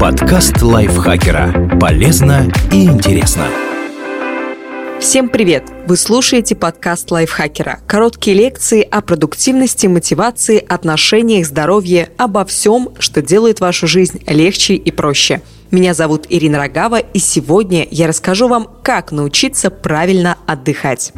Подкаст лайфхакера. Полезно и интересно. Всем привет! Вы слушаете подкаст лайфхакера. Короткие лекции о продуктивности, мотивации, отношениях, здоровье, обо всем, что делает вашу жизнь легче и проще. Меня зовут Ирина Рогава, и сегодня я расскажу вам, как научиться правильно отдыхать.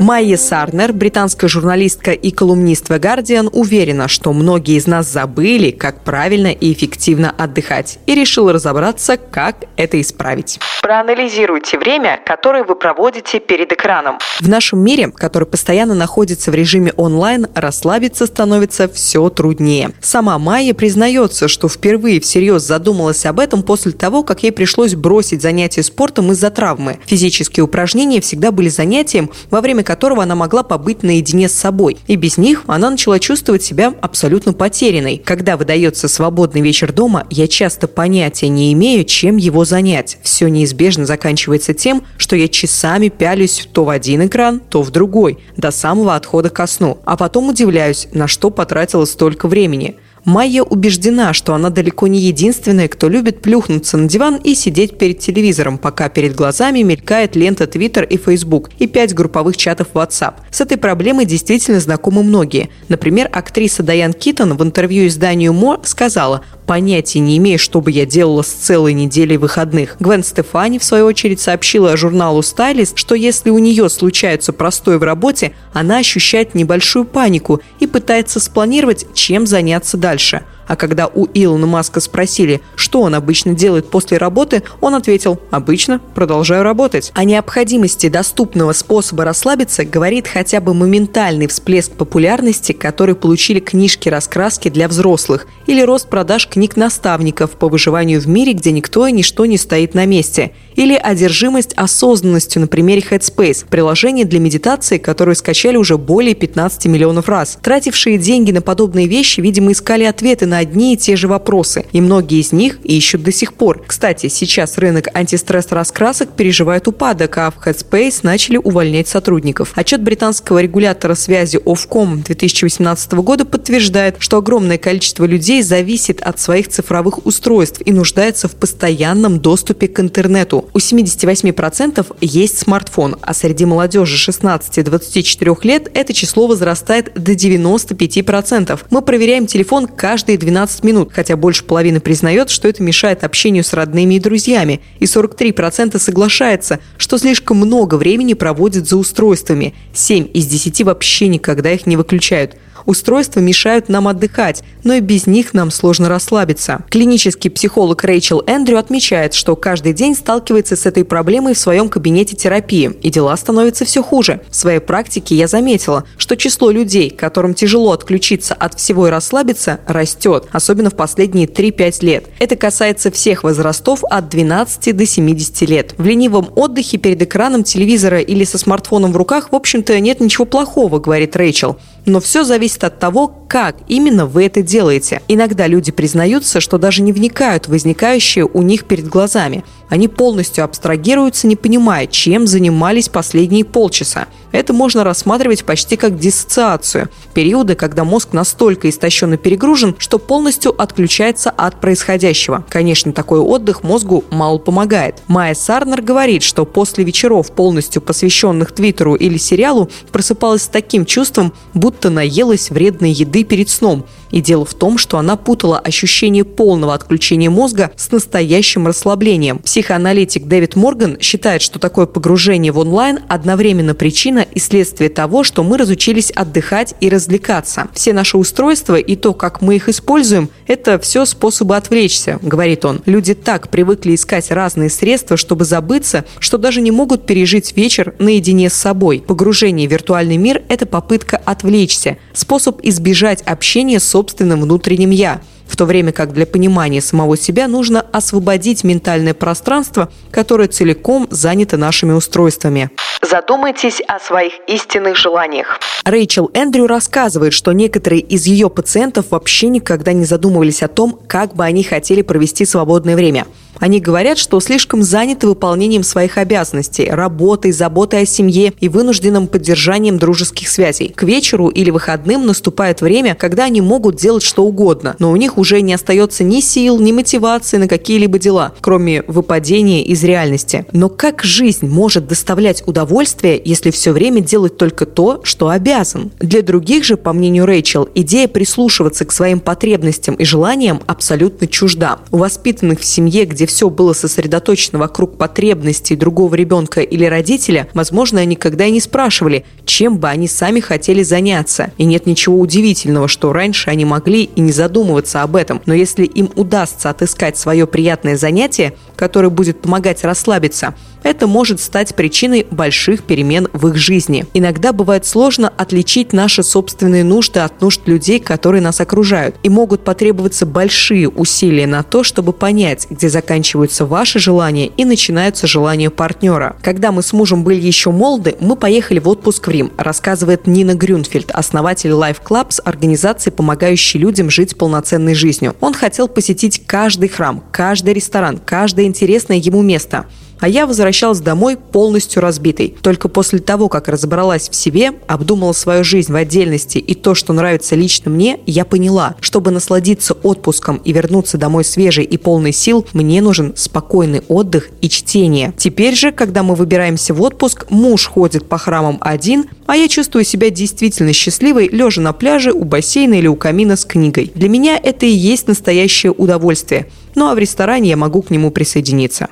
Майя Сарнер, британская журналистка и колумнист The Guardian, уверена, что многие из нас забыли, как правильно и эффективно отдыхать, и решила разобраться, как это исправить. Проанализируйте время, которое вы проводите перед экраном. В нашем мире, который постоянно находится в режиме онлайн, расслабиться становится все труднее. Сама Майя признается, что впервые всерьез задумалась об этом после того, как ей пришлось бросить занятия спортом из-за травмы. Физические упражнения всегда были занятием, во время которого она могла побыть наедине с собой. И без них она начала чувствовать себя абсолютно потерянной. Когда выдается свободный вечер дома, я часто понятия не имею, чем его занять. Все неизбежно заканчивается тем, что я часами пялюсь то в один экран, то в другой, до самого отхода ко сну. А потом удивляюсь, на что потратила столько времени. Майя убеждена, что она далеко не единственная, кто любит плюхнуться на диван и сидеть перед телевизором, пока перед глазами мелькает лента Twitter и Facebook и пять групповых чатов WhatsApp. С этой проблемой действительно знакомы многие. Например, актриса Дайан Китон в интервью изданию Мо сказала, понятия не имею, что бы я делала с целой неделей выходных. Гвен Стефани, в свою очередь, сообщила журналу «Стайлист», что если у нее случается простой в работе, она ощущает небольшую панику и пытается спланировать, чем заняться дальше. А когда у Илона Маска спросили, что он обычно делает после работы, он ответил «Обычно продолжаю работать». О необходимости доступного способа расслабиться говорит хотя бы моментальный всплеск популярности, который получили книжки-раскраски для взрослых или рост продаж книг наставников по выживанию в мире, где никто и ничто не стоит на месте – или одержимость осознанностью на примере Headspace, приложение для медитации, которое скачали уже более 15 миллионов раз. Тратившие деньги на подобные вещи, видимо, искали ответы на одни и те же вопросы, и многие из них ищут до сих пор. Кстати, сейчас рынок антистресс-раскрасок переживает упадок, а в Headspace начали увольнять сотрудников. Отчет британского регулятора связи Ofcom 2018 года подтверждает, что огромное количество людей зависит от своих цифровых устройств и нуждается в постоянном доступе к интернету у 78% есть смартфон, а среди молодежи 16-24 лет это число возрастает до 95%. Мы проверяем телефон каждые 12 минут, хотя больше половины признает, что это мешает общению с родными и друзьями, и 43% соглашается, что слишком много времени проводят за устройствами. 7 из 10 вообще никогда их не выключают. Устройства мешают нам отдыхать, но и без них нам сложно расслабиться. Клинический психолог Рэйчел Эндрю отмечает, что каждый день сталкивается с этой проблемой в своем кабинете терапии, и дела становятся все хуже. В своей практике я заметила, что число людей, которым тяжело отключиться от всего и расслабиться, растет, особенно в последние 3-5 лет. Это касается всех возрастов от 12 до 70 лет. В ленивом отдыхе перед экраном телевизора или со смартфоном в руках, в общем-то, нет ничего плохого, говорит Рэйчел. Но все зависит от того, как именно вы это делаете. Иногда люди признаются, что даже не вникают в возникающее у них перед глазами. Они полностью абстрагируются, не понимая, чем занимались последние полчаса. Это можно рассматривать почти как диссоциацию. Периоды, когда мозг настолько истощен и перегружен, что полностью отключается от происходящего. Конечно, такой отдых мозгу мало помогает. Майя Сарнер говорит, что после вечеров, полностью посвященных Твиттеру или сериалу, просыпалась с таким чувством, будто наелась вредной еды перед сном. И дело в том, что она путала ощущение полного отключения мозга с настоящим расслаблением. Психоаналитик Дэвид Морган считает, что такое погружение в онлайн одновременно причина и следствие того, что мы разучились отдыхать и развлекаться. Все наши устройства и то, как мы их используем, это все способы отвлечься, говорит он. Люди так привыкли искать разные средства, чтобы забыться, что даже не могут пережить вечер наедине с собой. Погружение в виртуальный мир – это попытка отвлечься, способ избежать общения с собственным внутренним «я». в то время как для понимания самого себя нужно освободить ментальное пространство, которое целиком занято нашими устройствами. Задумайтесь о своих истинных желаниях. Рэйчел Эндрю рассказывает, что некоторые из ее пациентов вообще никогда не задумывались о том, как бы они хотели провести свободное время – они говорят, что слишком заняты выполнением своих обязанностей, работой, заботой о семье и вынужденным поддержанием дружеских связей. К вечеру или выходным наступает время, когда они могут делать что угодно, но у них уже не остается ни сил, ни мотивации на какие-либо дела, кроме выпадения из реальности. Но как жизнь может доставлять удовольствие, если все время делать только то, что обязан? Для других же, по мнению Рэйчел, идея прислушиваться к своим потребностям и желаниям абсолютно чужда. У воспитанных в семье, где где все было сосредоточено вокруг потребностей другого ребенка или родителя, возможно, они никогда и не спрашивали, чем бы они сами хотели заняться. И нет ничего удивительного, что раньше они могли и не задумываться об этом. Но если им удастся отыскать свое приятное занятие, которое будет помогать расслабиться, это может стать причиной больших перемен в их жизни. Иногда бывает сложно отличить наши собственные нужды от нужд людей, которые нас окружают. И могут потребоваться большие усилия на то, чтобы понять, где заканчиваются ваши желания и начинаются желания партнера. Когда мы с мужем были еще молоды, мы поехали в отпуск в Рим, рассказывает Нина Грюнфельд, основатель Life Clubs, организации, помогающей людям жить полноценной жизнью. Он хотел посетить каждый храм, каждый ресторан, каждое интересное ему место а я возвращалась домой полностью разбитой. Только после того, как разобралась в себе, обдумала свою жизнь в отдельности и то, что нравится лично мне, я поняла, чтобы насладиться отпуском и вернуться домой свежей и полной сил, мне нужен спокойный отдых и чтение. Теперь же, когда мы выбираемся в отпуск, муж ходит по храмам один, а я чувствую себя действительно счастливой, лежа на пляже, у бассейна или у камина с книгой. Для меня это и есть настоящее удовольствие. Ну а в ресторане я могу к нему присоединиться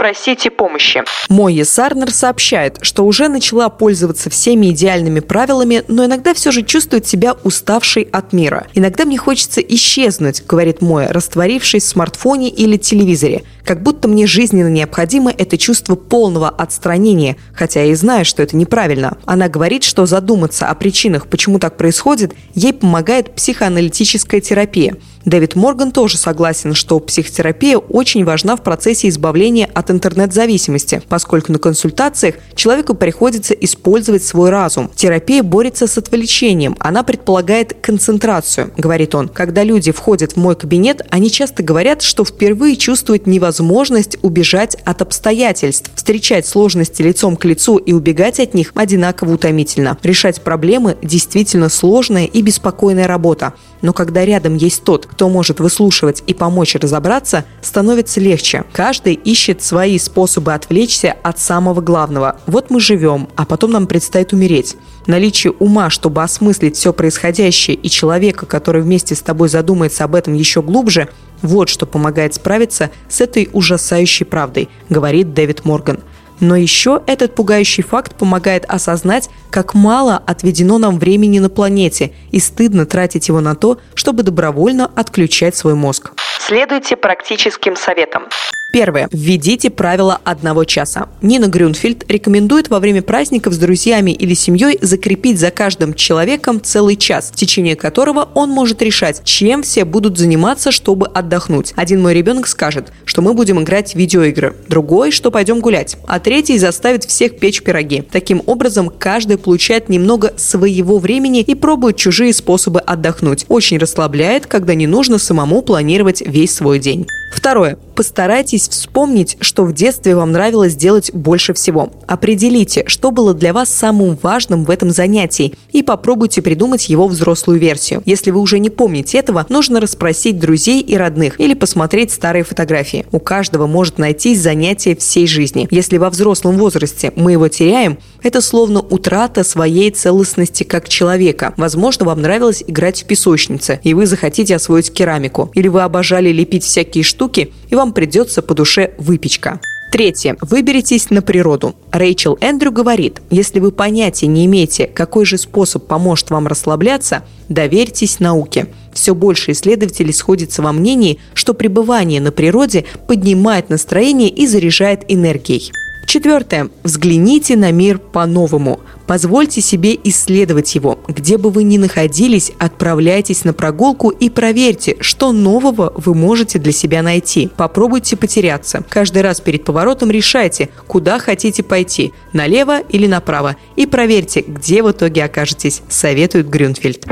попросите помощи. Мойя Сарнер сообщает, что уже начала пользоваться всеми идеальными правилами, но иногда все же чувствует себя уставшей от мира. Иногда мне хочется исчезнуть, говорит Моя, растворившись в смартфоне или телевизоре. Как будто мне жизненно необходимо это чувство полного отстранения, хотя я и знаю, что это неправильно. Она говорит, что задуматься о причинах, почему так происходит, ей помогает психоаналитическая терапия. Дэвид Морган тоже согласен, что психотерапия очень важна в процессе избавления от интернет-зависимости, поскольку на консультациях человеку приходится использовать свой разум. Терапия борется с отвлечением, она предполагает концентрацию, говорит он. Когда люди входят в мой кабинет, они часто говорят, что впервые чувствуют невозможность убежать от обстоятельств. Встречать сложности лицом к лицу и убегать от них одинаково утомительно. Решать проблемы действительно сложная и беспокойная работа. Но когда рядом есть тот, кто может выслушивать и помочь разобраться, становится легче. Каждый ищет свои способы отвлечься от самого главного. Вот мы живем, а потом нам предстоит умереть. Наличие ума, чтобы осмыслить все происходящее, и человека, который вместе с тобой задумается об этом еще глубже, вот что помогает справиться с этой ужасающей правдой, говорит Дэвид Морган. Но еще этот пугающий факт помогает осознать, как мало отведено нам времени на планете, и стыдно тратить его на то, чтобы добровольно отключать свой мозг. Следуйте практическим советам. Первое. Введите правило одного часа. Нина Грюнфельд рекомендует во время праздников с друзьями или семьей закрепить за каждым человеком целый час, в течение которого он может решать, чем все будут заниматься, чтобы отдохнуть. Один мой ребенок скажет, что мы будем играть в видеоигры, другой, что пойдем гулять, а третий заставит всех печь пироги. Таким образом, каждый получает немного своего времени и пробует чужие способы отдохнуть. Очень расслабляет, когда не нужно самому планировать весь свой день. Второе. Постарайтесь вспомнить, что в детстве вам нравилось делать больше всего. Определите, что было для вас самым важным в этом занятии и попробуйте придумать его взрослую версию. Если вы уже не помните этого, нужно расспросить друзей и родных или посмотреть старые фотографии. У каждого может найтись занятие всей жизни. Если во взрослом возрасте мы его теряем, это словно утрата своей целостности как человека. Возможно, вам нравилось играть в песочнице, и вы захотите освоить керамику. Или вы обожали лепить всякие штуки, штуки, и вам придется по душе выпечка. Третье. Выберитесь на природу. Рэйчел Эндрю говорит, если вы понятия не имеете, какой же способ поможет вам расслабляться, доверьтесь науке. Все больше исследователей сходятся во мнении, что пребывание на природе поднимает настроение и заряжает энергией. Четвертое. Взгляните на мир по-новому. Позвольте себе исследовать его. Где бы вы ни находились, отправляйтесь на прогулку и проверьте, что нового вы можете для себя найти. Попробуйте потеряться. Каждый раз перед поворотом решайте, куда хотите пойти – налево или направо. И проверьте, где в итоге окажетесь, советует Грюнфельд.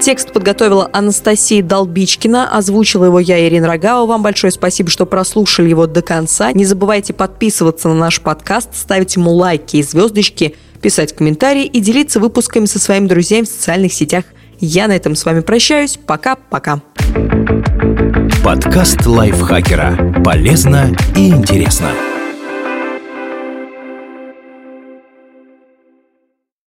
Текст подготовила Анастасия Долбичкина, озвучила его я, Ирина Рогава. Вам большое спасибо, что прослушали его до конца. Не забывайте подписываться на наш подкаст, ставить ему лайки и звездочки, писать комментарии и делиться выпусками со своими друзьями в социальных сетях. Я на этом с вами прощаюсь. Пока-пока. Подкаст лайфхакера. Полезно и интересно.